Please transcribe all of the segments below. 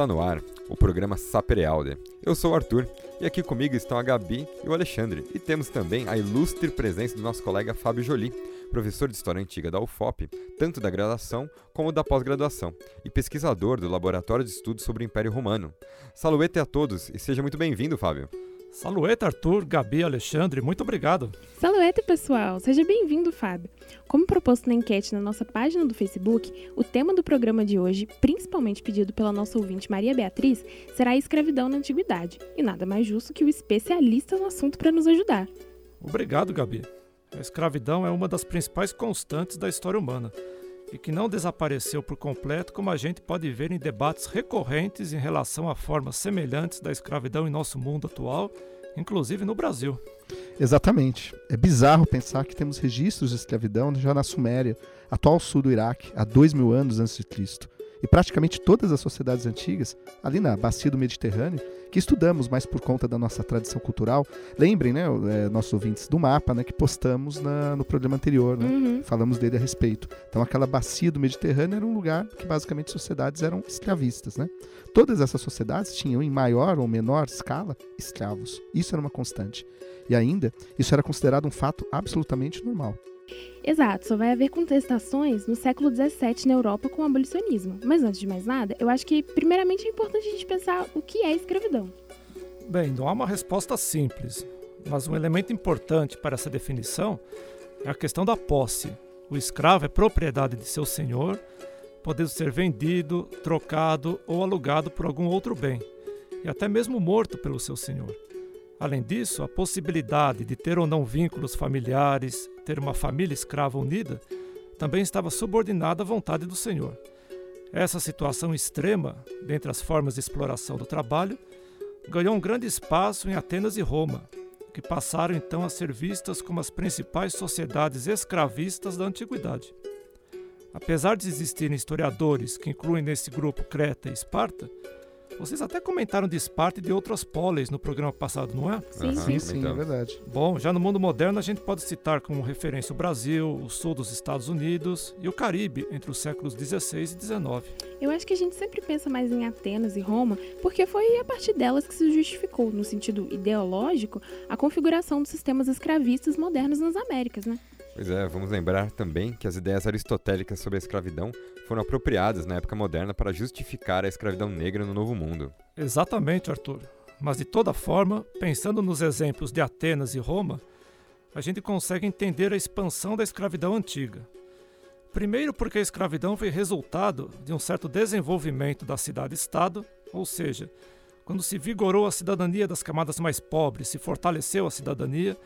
Está no ar o programa Saperealde. Eu sou o Arthur e aqui comigo estão a Gabi e o Alexandre. E temos também a ilustre presença do nosso colega Fábio Jolie, professor de História Antiga da UFOP, tanto da graduação como da pós-graduação, e pesquisador do Laboratório de Estudos sobre o Império Romano. Saluete a todos e seja muito bem-vindo, Fábio. Salueta, Arthur, Gabi, Alexandre, muito obrigado. Salueta, pessoal. Seja bem-vindo, Fábio. Como proposto na enquete na nossa página do Facebook, o tema do programa de hoje, principalmente pedido pela nossa ouvinte Maria Beatriz, será a escravidão na antiguidade. E nada mais justo que o especialista no assunto para nos ajudar. Obrigado, Gabi. A escravidão é uma das principais constantes da história humana e que não desapareceu por completo, como a gente pode ver em debates recorrentes em relação a formas semelhantes da escravidão em nosso mundo atual, inclusive no Brasil. Exatamente. É bizarro pensar que temos registros de escravidão já na Suméria, atual sul do Iraque, há dois mil anos antes de Cristo e praticamente todas as sociedades antigas, ali na bacia do Mediterrâneo, que estudamos mais por conta da nossa tradição cultural. Lembrem, né, é, nossos ouvintes, do mapa né, que postamos na, no programa anterior, né? Uhum. Falamos dele a respeito. Então, aquela bacia do Mediterrâneo era um lugar que basicamente sociedades eram escravistas. Né? Todas essas sociedades tinham, em maior ou menor escala, escravos. Isso era uma constante. E ainda, isso era considerado um fato absolutamente normal. Exato, só vai haver contestações no século XVII na Europa com o abolicionismo. Mas antes de mais nada, eu acho que primeiramente é importante a gente pensar o que é escravidão. Bem, não há uma resposta simples, mas um elemento importante para essa definição é a questão da posse. O escravo é propriedade de seu senhor, podendo ser vendido, trocado ou alugado por algum outro bem, e até mesmo morto pelo seu senhor. Além disso, a possibilidade de ter ou não vínculos familiares, ter uma família escrava unida, também estava subordinada à vontade do Senhor. Essa situação extrema, dentre as formas de exploração do trabalho, ganhou um grande espaço em Atenas e Roma, que passaram então a ser vistas como as principais sociedades escravistas da antiguidade. Apesar de existirem historiadores que incluem nesse grupo Creta e Esparta, vocês até comentaram de Esparta e de outras poleis no programa passado, não é? Sim, sim, sim, é verdade. Bom, já no mundo moderno a gente pode citar como referência o Brasil, o sul dos Estados Unidos e o Caribe entre os séculos 16 e 19. Eu acho que a gente sempre pensa mais em Atenas e Roma porque foi a partir delas que se justificou, no sentido ideológico, a configuração dos sistemas escravistas modernos nas Américas, né? Pois é, vamos lembrar também que as ideias aristotélicas sobre a escravidão foram apropriadas na época moderna para justificar a escravidão negra no Novo Mundo. Exatamente, Arthur. Mas de toda forma, pensando nos exemplos de Atenas e Roma, a gente consegue entender a expansão da escravidão antiga. Primeiro, porque a escravidão foi resultado de um certo desenvolvimento da cidade-estado, ou seja, quando se vigorou a cidadania das camadas mais pobres, se fortaleceu a cidadania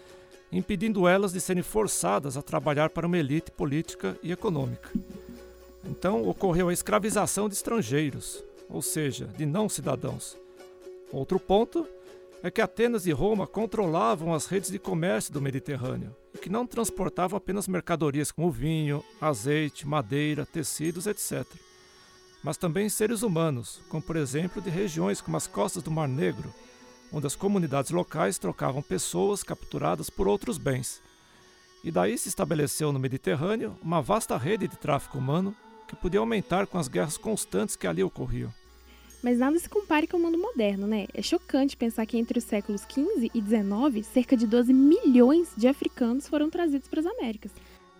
impedindo elas de serem forçadas a trabalhar para uma elite política e econômica. Então ocorreu a escravização de estrangeiros, ou seja, de não cidadãos. Outro ponto é que Atenas e Roma controlavam as redes de comércio do Mediterrâneo e que não transportavam apenas mercadorias como vinho, azeite, madeira, tecidos, etc., mas também seres humanos, como por exemplo de regiões como as costas do Mar Negro, onde as comunidades locais trocavam pessoas capturadas por outros bens. E daí se estabeleceu no Mediterrâneo uma vasta rede de tráfico humano que podia aumentar com as guerras constantes que ali ocorriam. Mas nada se compare com o mundo moderno, né? É chocante pensar que entre os séculos XV e XIX, cerca de 12 milhões de africanos foram trazidos para as Américas.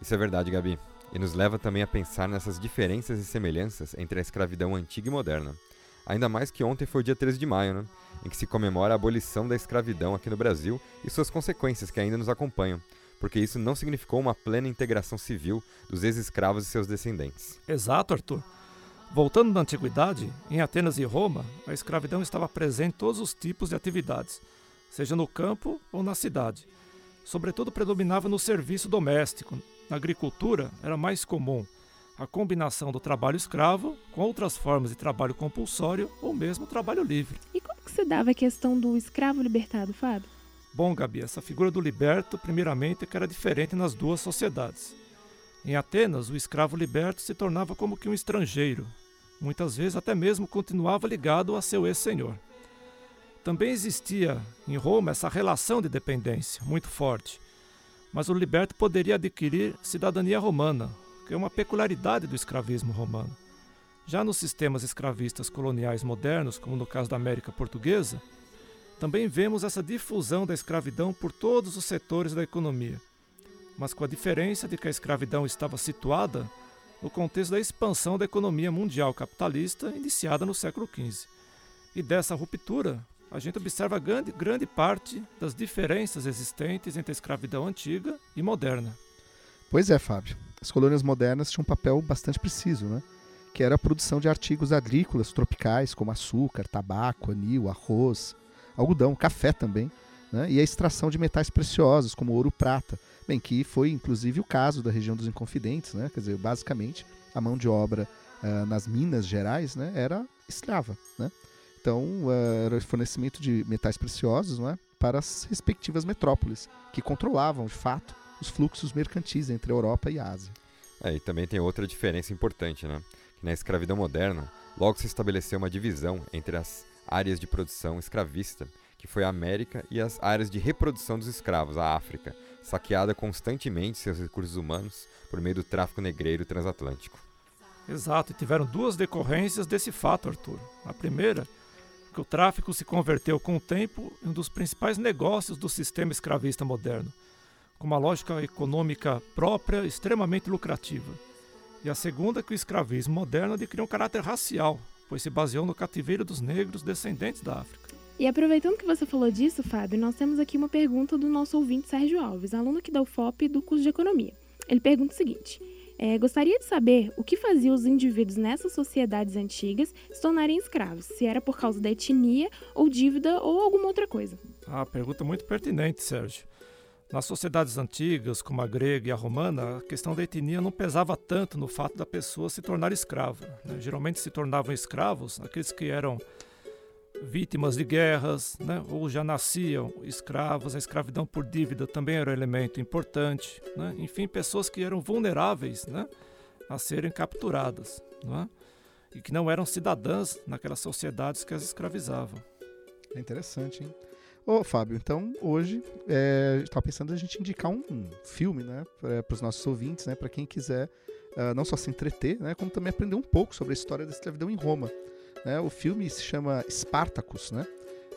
Isso é verdade, Gabi. E nos leva também a pensar nessas diferenças e semelhanças entre a escravidão antiga e moderna. Ainda mais que ontem foi o dia 13 de maio, né? em que se comemora a abolição da escravidão aqui no Brasil e suas consequências que ainda nos acompanham, porque isso não significou uma plena integração civil dos ex-escravos e seus descendentes. Exato, Arthur. Voltando na antiguidade, em Atenas e Roma, a escravidão estava presente em todos os tipos de atividades, seja no campo ou na cidade. Sobretudo predominava no serviço doméstico. Na agricultura era mais comum a combinação do trabalho escravo com outras formas de trabalho compulsório ou mesmo trabalho livre. E como que se dava a questão do escravo libertado, Fábio? Bom, Gabi, essa figura do liberto, primeiramente, é que era diferente nas duas sociedades. Em Atenas, o escravo liberto se tornava como que um estrangeiro, muitas vezes até mesmo continuava ligado a seu ex-senhor. Também existia em Roma essa relação de dependência muito forte, mas o liberto poderia adquirir cidadania romana, que é uma peculiaridade do escravismo romano. Já nos sistemas escravistas coloniais modernos, como no caso da América Portuguesa, também vemos essa difusão da escravidão por todos os setores da economia, mas com a diferença de que a escravidão estava situada no contexto da expansão da economia mundial capitalista iniciada no século XV. E dessa ruptura, a gente observa grande, grande parte das diferenças existentes entre a escravidão antiga e moderna. Pois é, Fábio. As colônias modernas tinham um papel bastante preciso, né? que era a produção de artigos agrícolas tropicais, como açúcar, tabaco, anil, arroz, algodão, café também, né? e a extração de metais preciosos, como ouro prata, bem, que foi inclusive o caso da região dos Inconfidentes, né? quer dizer, basicamente a mão de obra uh, nas Minas Gerais né? era escrava. Né? Então, uh, era fornecimento de metais preciosos né? para as respectivas metrópoles, que controlavam, de fato, os fluxos mercantis entre a Europa e a Ásia. É, e também tem outra diferença importante, né? Que na escravidão moderna, logo se estabeleceu uma divisão entre as áreas de produção escravista, que foi a América, e as áreas de reprodução dos escravos, a África, saqueada constantemente seus recursos humanos por meio do tráfico negreiro transatlântico. Exato, e tiveram duas decorrências desse fato, Arthur. A primeira, que o tráfico se converteu com o tempo em um dos principais negócios do sistema escravista moderno, com uma lógica econômica própria extremamente lucrativa. E a segunda, que o escravismo moderno adquiriu um caráter racial, pois se baseou no cativeiro dos negros descendentes da África. E aproveitando que você falou disso, Fábio, nós temos aqui uma pergunta do nosso ouvinte Sérgio Alves, aluno aqui da UFOP do curso de Economia. Ele pergunta o seguinte: é, gostaria de saber o que fazia os indivíduos nessas sociedades antigas se tornarem escravos, se era por causa da etnia ou dívida ou alguma outra coisa. Ah, pergunta muito pertinente, Sérgio. Nas sociedades antigas, como a grega e a romana, a questão da etnia não pesava tanto no fato da pessoa se tornar escrava. Né? Geralmente se tornavam escravos aqueles que eram vítimas de guerras, né? ou já nasciam escravos, a escravidão por dívida também era um elemento importante. Né? Enfim, pessoas que eram vulneráveis né? a serem capturadas né? e que não eram cidadãs naquelas sociedades que as escravizavam. É interessante, hein? Ô, Fábio, então hoje é, estava pensando a gente indicar um, um filme, né, para os nossos ouvintes, né, para quem quiser uh, não só se entreter, né, como também aprender um pouco sobre a história da escravidão em Roma. Né? O filme se chama Spartacus, né?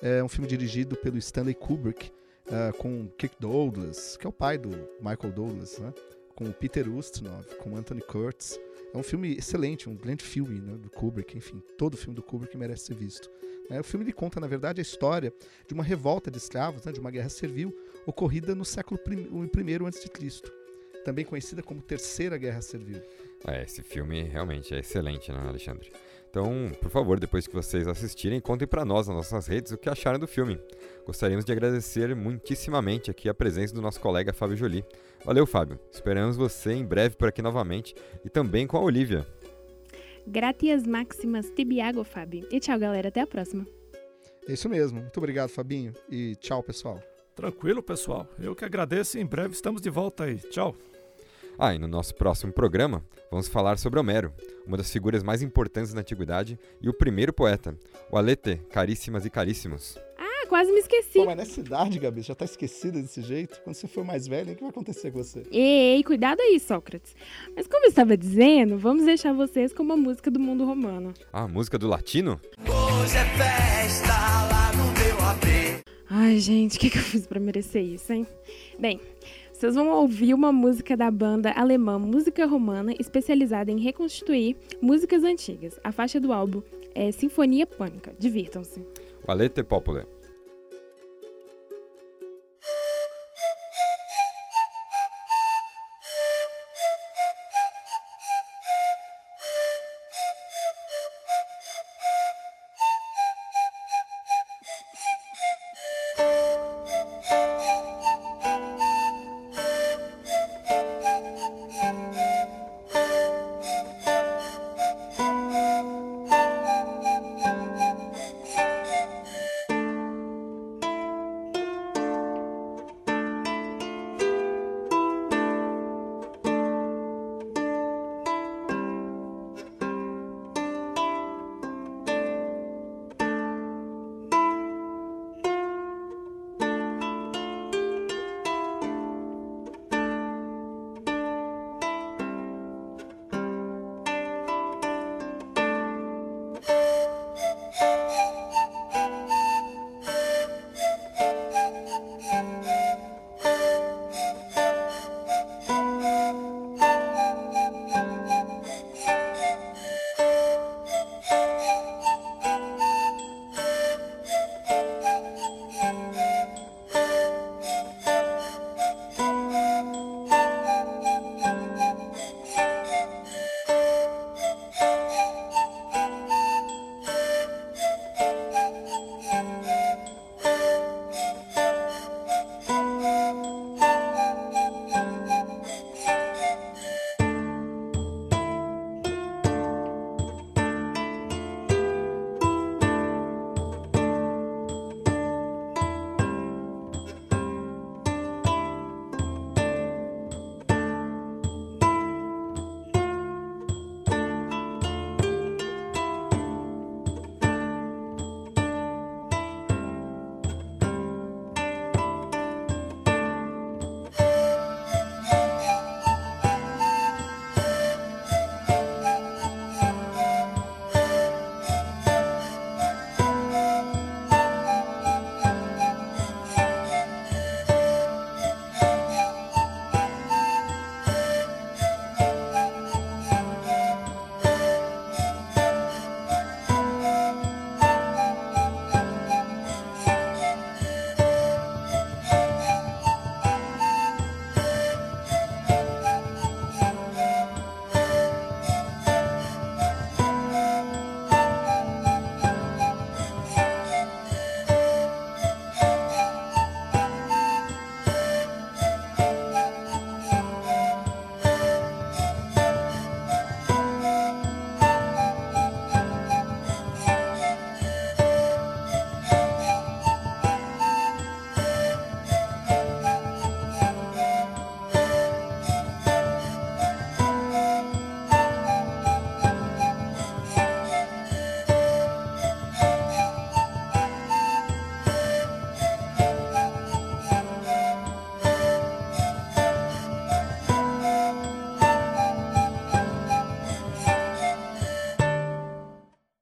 É um filme dirigido pelo Stanley Kubrick, uh, com Kirk Douglas, que é o pai do Michael Douglas, né? com o Peter Ustinov, com Anthony Curtis. É um filme excelente, um grande filme né, do Kubrick, enfim, todo filme do Kubrick merece ser visto. É, o filme ele conta, na verdade, a história de uma revolta de escravos, né, de uma guerra servil, ocorrida no século I a.C., também conhecida como Terceira Guerra Servil. É, esse filme realmente é excelente, né, Alexandre? Então, por favor, depois que vocês assistirem, contem para nós nas nossas redes o que acharam do filme. Gostaríamos de agradecer muitíssimamente aqui a presença do nosso colega Fábio Jolie. Valeu, Fábio. Esperamos você em breve por aqui novamente e também com a Olivia. Gratias máximas tibiago, Fábio. E tchau, galera. Até a próxima. É isso mesmo. Muito obrigado, Fabinho. E tchau, pessoal. Tranquilo, pessoal. Eu que agradeço e em breve estamos de volta aí. Tchau. Ah, e no nosso próximo programa vamos falar sobre Homero, uma das figuras mais importantes da antiguidade e o primeiro poeta, o Alete, caríssimas e caríssimos. Ah, quase me esqueci. Pô, mas nessa idade, Gabi, já tá esquecida desse jeito? Quando você for mais velha, o que vai acontecer com você? Ei, cuidado aí, Sócrates. Mas como eu estava dizendo, vamos deixar vocês com uma música do mundo romano. Ah, a música do latino? Hoje é festa lá no meu AP. Ai, gente, o que, que eu fiz para merecer isso, hein? Bem, vocês vão ouvir uma música da banda alemã Música Romana, especializada em reconstituir músicas antigas. A faixa do álbum é Sinfonia Pânica. Divirtam-se. Valete Popule.